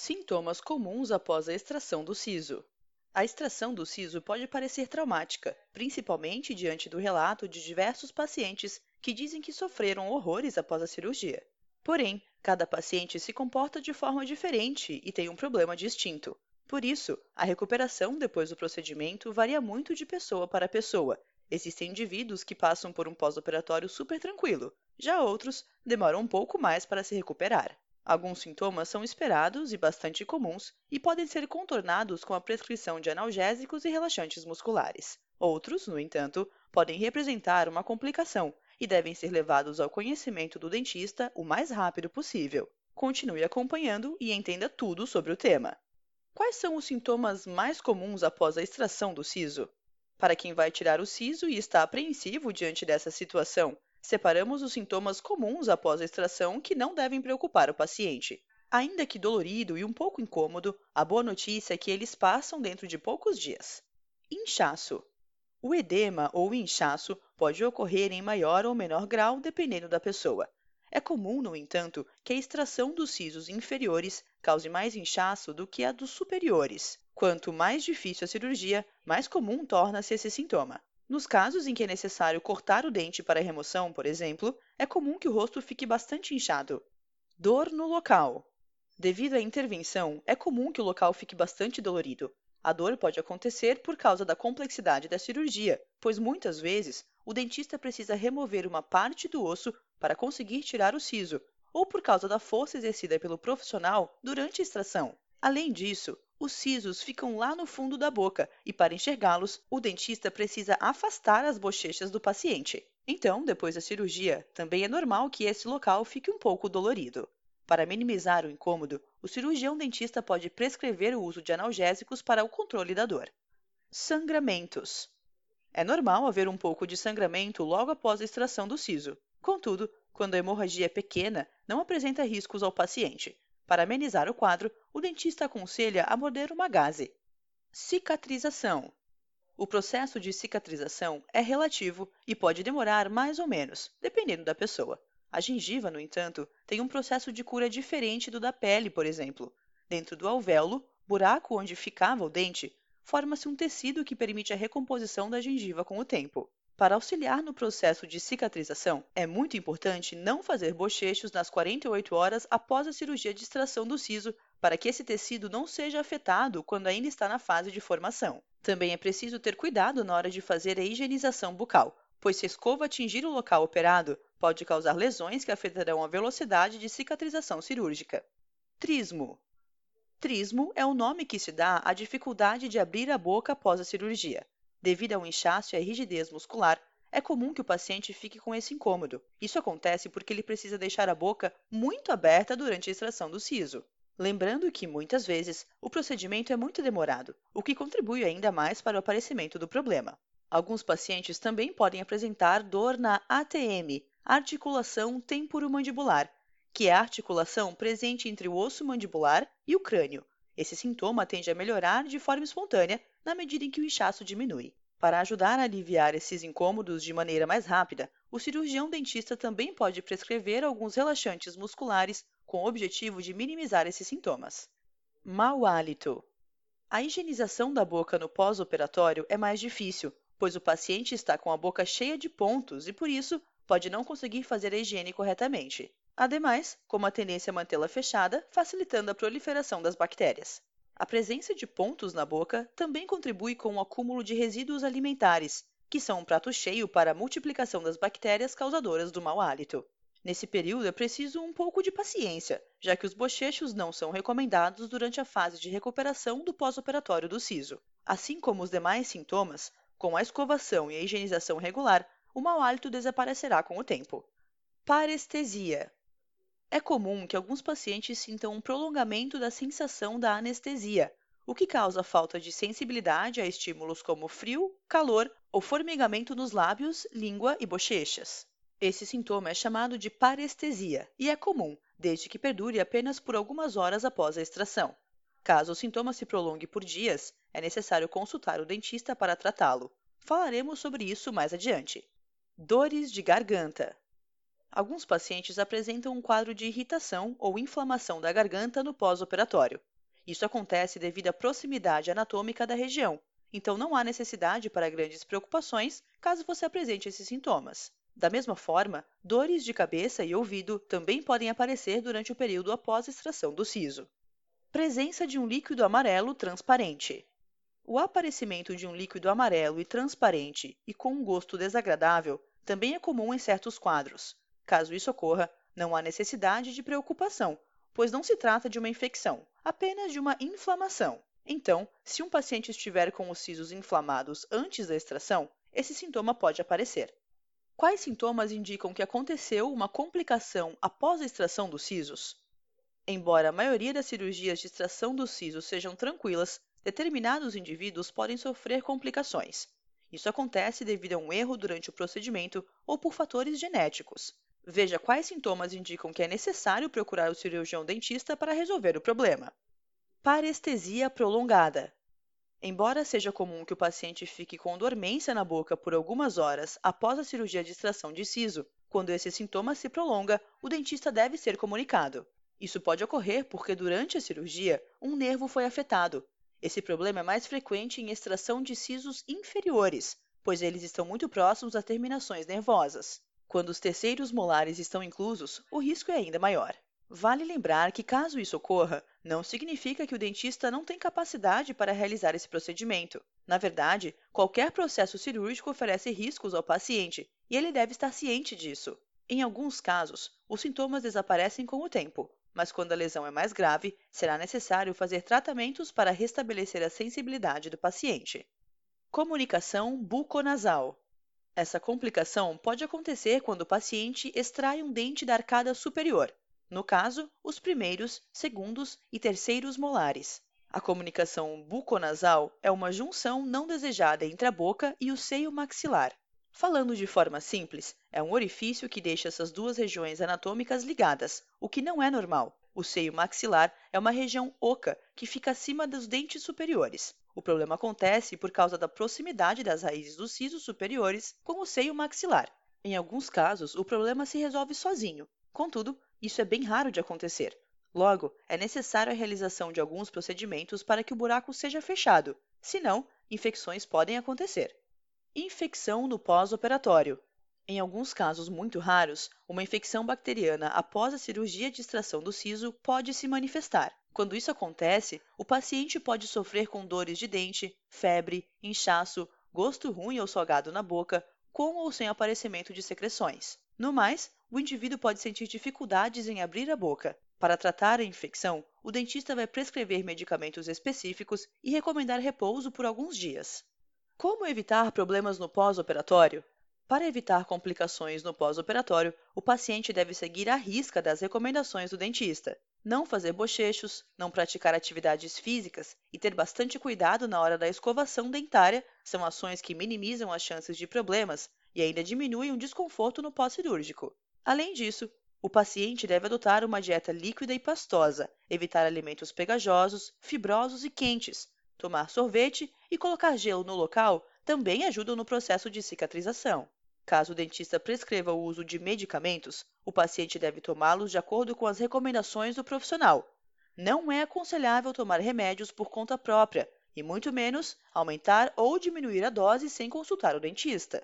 Sintomas comuns após a extração do siso. A extração do siso pode parecer traumática, principalmente diante do relato de diversos pacientes que dizem que sofreram horrores após a cirurgia. Porém, cada paciente se comporta de forma diferente e tem um problema distinto. Por isso, a recuperação depois do procedimento varia muito de pessoa para pessoa. Existem indivíduos que passam por um pós-operatório super tranquilo, já outros demoram um pouco mais para se recuperar. Alguns sintomas são esperados e bastante comuns e podem ser contornados com a prescrição de analgésicos e relaxantes musculares. Outros, no entanto, podem representar uma complicação e devem ser levados ao conhecimento do dentista o mais rápido possível. Continue acompanhando e entenda tudo sobre o tema. Quais são os sintomas mais comuns após a extração do siso? Para quem vai tirar o siso e está apreensivo diante dessa situação, Separamos os sintomas comuns após a extração que não devem preocupar o paciente. Ainda que dolorido e um pouco incômodo, a boa notícia é que eles passam dentro de poucos dias. Inchaço. O edema ou inchaço pode ocorrer em maior ou menor grau dependendo da pessoa. É comum, no entanto, que a extração dos sisos inferiores cause mais inchaço do que a dos superiores. Quanto mais difícil a cirurgia, mais comum torna-se esse sintoma. Nos casos em que é necessário cortar o dente para remoção, por exemplo, é comum que o rosto fique bastante inchado. Dor no local. Devido à intervenção, é comum que o local fique bastante dolorido. A dor pode acontecer por causa da complexidade da cirurgia, pois muitas vezes o dentista precisa remover uma parte do osso para conseguir tirar o siso, ou por causa da força exercida pelo profissional durante a extração. Além disso, os sisos ficam lá no fundo da boca e, para enxergá-los, o dentista precisa afastar as bochechas do paciente. Então, depois da cirurgia, também é normal que esse local fique um pouco dolorido. Para minimizar o incômodo, o cirurgião dentista pode prescrever o uso de analgésicos para o controle da dor. Sangramentos. É normal haver um pouco de sangramento logo após a extração do siso. Contudo, quando a hemorragia é pequena, não apresenta riscos ao paciente. Para amenizar o quadro, o dentista aconselha a morder uma gaze. Cicatrização. O processo de cicatrização é relativo e pode demorar mais ou menos, dependendo da pessoa. A gengiva, no entanto, tem um processo de cura diferente do da pele, por exemplo. Dentro do alvéolo, buraco onde ficava o dente, forma-se um tecido que permite a recomposição da gengiva com o tempo. Para auxiliar no processo de cicatrização, é muito importante não fazer bochechos nas 48 horas após a cirurgia de extração do siso, para que esse tecido não seja afetado quando ainda está na fase de formação. Também é preciso ter cuidado na hora de fazer a higienização bucal, pois se a escova atingir o local operado, pode causar lesões que afetarão a velocidade de cicatrização cirúrgica. Trismo. Trismo é o nome que se dá à dificuldade de abrir a boca após a cirurgia. Devido ao inchaço e à rigidez muscular, é comum que o paciente fique com esse incômodo. Isso acontece porque ele precisa deixar a boca muito aberta durante a extração do siso. Lembrando que, muitas vezes, o procedimento é muito demorado, o que contribui ainda mais para o aparecimento do problema. Alguns pacientes também podem apresentar dor na ATM, articulação temporomandibular, que é a articulação presente entre o osso mandibular e o crânio. Esse sintoma tende a melhorar de forma espontânea na medida em que o inchaço diminui. Para ajudar a aliviar esses incômodos de maneira mais rápida, o cirurgião dentista também pode prescrever alguns relaxantes musculares com o objetivo de minimizar esses sintomas. Mau hálito. A higienização da boca no pós-operatório é mais difícil, pois o paciente está com a boca cheia de pontos e, por isso, pode não conseguir fazer a higiene corretamente. Ademais, como a tendência a mantê-la fechada, facilitando a proliferação das bactérias. A presença de pontos na boca também contribui com o acúmulo de resíduos alimentares, que são um prato cheio para a multiplicação das bactérias causadoras do mau hálito. Nesse período é preciso um pouco de paciência, já que os bochechos não são recomendados durante a fase de recuperação do pós-operatório do siso. Assim como os demais sintomas, com a escovação e a higienização regular, o mau hálito desaparecerá com o tempo. Parestesia é comum que alguns pacientes sintam um prolongamento da sensação da anestesia, o que causa falta de sensibilidade a estímulos como frio, calor ou formigamento nos lábios, língua e bochechas. Esse sintoma é chamado de parestesia e é comum, desde que perdure apenas por algumas horas após a extração. Caso o sintoma se prolongue por dias, é necessário consultar o dentista para tratá-lo. Falaremos sobre isso mais adiante. Dores de garganta. Alguns pacientes apresentam um quadro de irritação ou inflamação da garganta no pós-operatório. Isso acontece devido à proximidade anatômica da região, então não há necessidade para grandes preocupações caso você apresente esses sintomas. Da mesma forma, dores de cabeça e ouvido também podem aparecer durante o período após a extração do siso. Presença de um líquido amarelo transparente. O aparecimento de um líquido amarelo e transparente e com um gosto desagradável também é comum em certos quadros. Caso isso ocorra, não há necessidade de preocupação, pois não se trata de uma infecção, apenas de uma inflamação. Então, se um paciente estiver com os sisos inflamados antes da extração, esse sintoma pode aparecer. Quais sintomas indicam que aconteceu uma complicação após a extração dos sisos? Embora a maioria das cirurgias de extração dos sisos sejam tranquilas, determinados indivíduos podem sofrer complicações. Isso acontece devido a um erro durante o procedimento ou por fatores genéticos. Veja quais sintomas indicam que é necessário procurar o cirurgião dentista para resolver o problema. Parestesia prolongada. Embora seja comum que o paciente fique com dormência na boca por algumas horas após a cirurgia de extração de siso, quando esse sintoma se prolonga, o dentista deve ser comunicado. Isso pode ocorrer porque durante a cirurgia um nervo foi afetado. Esse problema é mais frequente em extração de sisos inferiores, pois eles estão muito próximos às terminações nervosas. Quando os terceiros molares estão inclusos, o risco é ainda maior. Vale lembrar que, caso isso ocorra, não significa que o dentista não tem capacidade para realizar esse procedimento. Na verdade, qualquer processo cirúrgico oferece riscos ao paciente e ele deve estar ciente disso. Em alguns casos, os sintomas desaparecem com o tempo, mas quando a lesão é mais grave, será necessário fazer tratamentos para restabelecer a sensibilidade do paciente. Comunicação buconasal. Essa complicação pode acontecer quando o paciente extrai um dente da arcada superior, no caso, os primeiros, segundos e terceiros molares. A comunicação buconasal é uma junção não desejada entre a boca e o seio maxilar. Falando de forma simples, é um orifício que deixa essas duas regiões anatômicas ligadas, o que não é normal. O seio maxilar é uma região oca que fica acima dos dentes superiores. O problema acontece por causa da proximidade das raízes dos sisos superiores com o seio maxilar. Em alguns casos, o problema se resolve sozinho. Contudo, isso é bem raro de acontecer. Logo, é necessária a realização de alguns procedimentos para que o buraco seja fechado, senão, infecções podem acontecer. Infecção no pós-operatório. Em alguns casos muito raros, uma infecção bacteriana após a cirurgia de extração do siso pode se manifestar. Quando isso acontece, o paciente pode sofrer com dores de dente, febre, inchaço, gosto ruim ou salgado na boca, com ou sem aparecimento de secreções. No mais, o indivíduo pode sentir dificuldades em abrir a boca. Para tratar a infecção, o dentista vai prescrever medicamentos específicos e recomendar repouso por alguns dias. Como evitar problemas no pós-operatório? Para evitar complicações no pós-operatório, o paciente deve seguir à risca das recomendações do dentista. Não fazer bochechos, não praticar atividades físicas e ter bastante cuidado na hora da escovação dentária são ações que minimizam as chances de problemas e ainda diminuem o desconforto no pós-cirúrgico. Além disso, o paciente deve adotar uma dieta líquida e pastosa, evitar alimentos pegajosos, fibrosos e quentes. Tomar sorvete e colocar gelo no local também ajudam no processo de cicatrização. Caso o dentista prescreva o uso de medicamentos, o paciente deve tomá-los de acordo com as recomendações do profissional. Não é aconselhável tomar remédios por conta própria, e muito menos aumentar ou diminuir a dose sem consultar o dentista.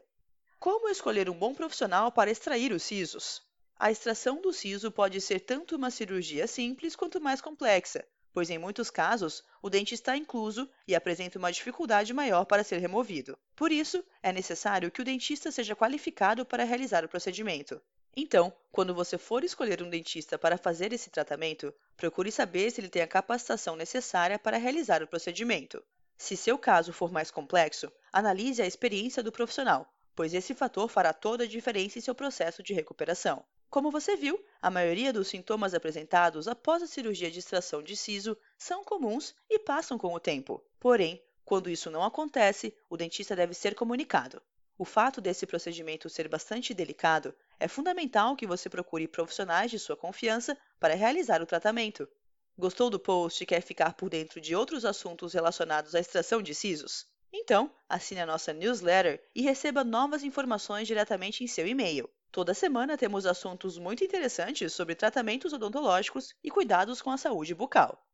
Como escolher um bom profissional para extrair os sisos? A extração do siso pode ser tanto uma cirurgia simples quanto mais complexa, pois em muitos casos o dente está incluso e apresenta uma dificuldade maior para ser removido. Por isso, é necessário que o dentista seja qualificado para realizar o procedimento. Então, quando você for escolher um dentista para fazer esse tratamento, procure saber se ele tem a capacitação necessária para realizar o procedimento. Se seu caso for mais complexo, analise a experiência do profissional pois esse fator fará toda a diferença em seu processo de recuperação. Como você viu, a maioria dos sintomas apresentados após a cirurgia de extração de siso são comuns e passam com o tempo. Porém, quando isso não acontece, o dentista deve ser comunicado. O fato desse procedimento ser bastante delicado é fundamental que você procure profissionais de sua confiança para realizar o tratamento. Gostou do post e quer ficar por dentro de outros assuntos relacionados à extração de sisos? Então, assine a nossa newsletter e receba novas informações diretamente em seu e-mail. Toda semana temos assuntos muito interessantes sobre tratamentos odontológicos e cuidados com a saúde bucal.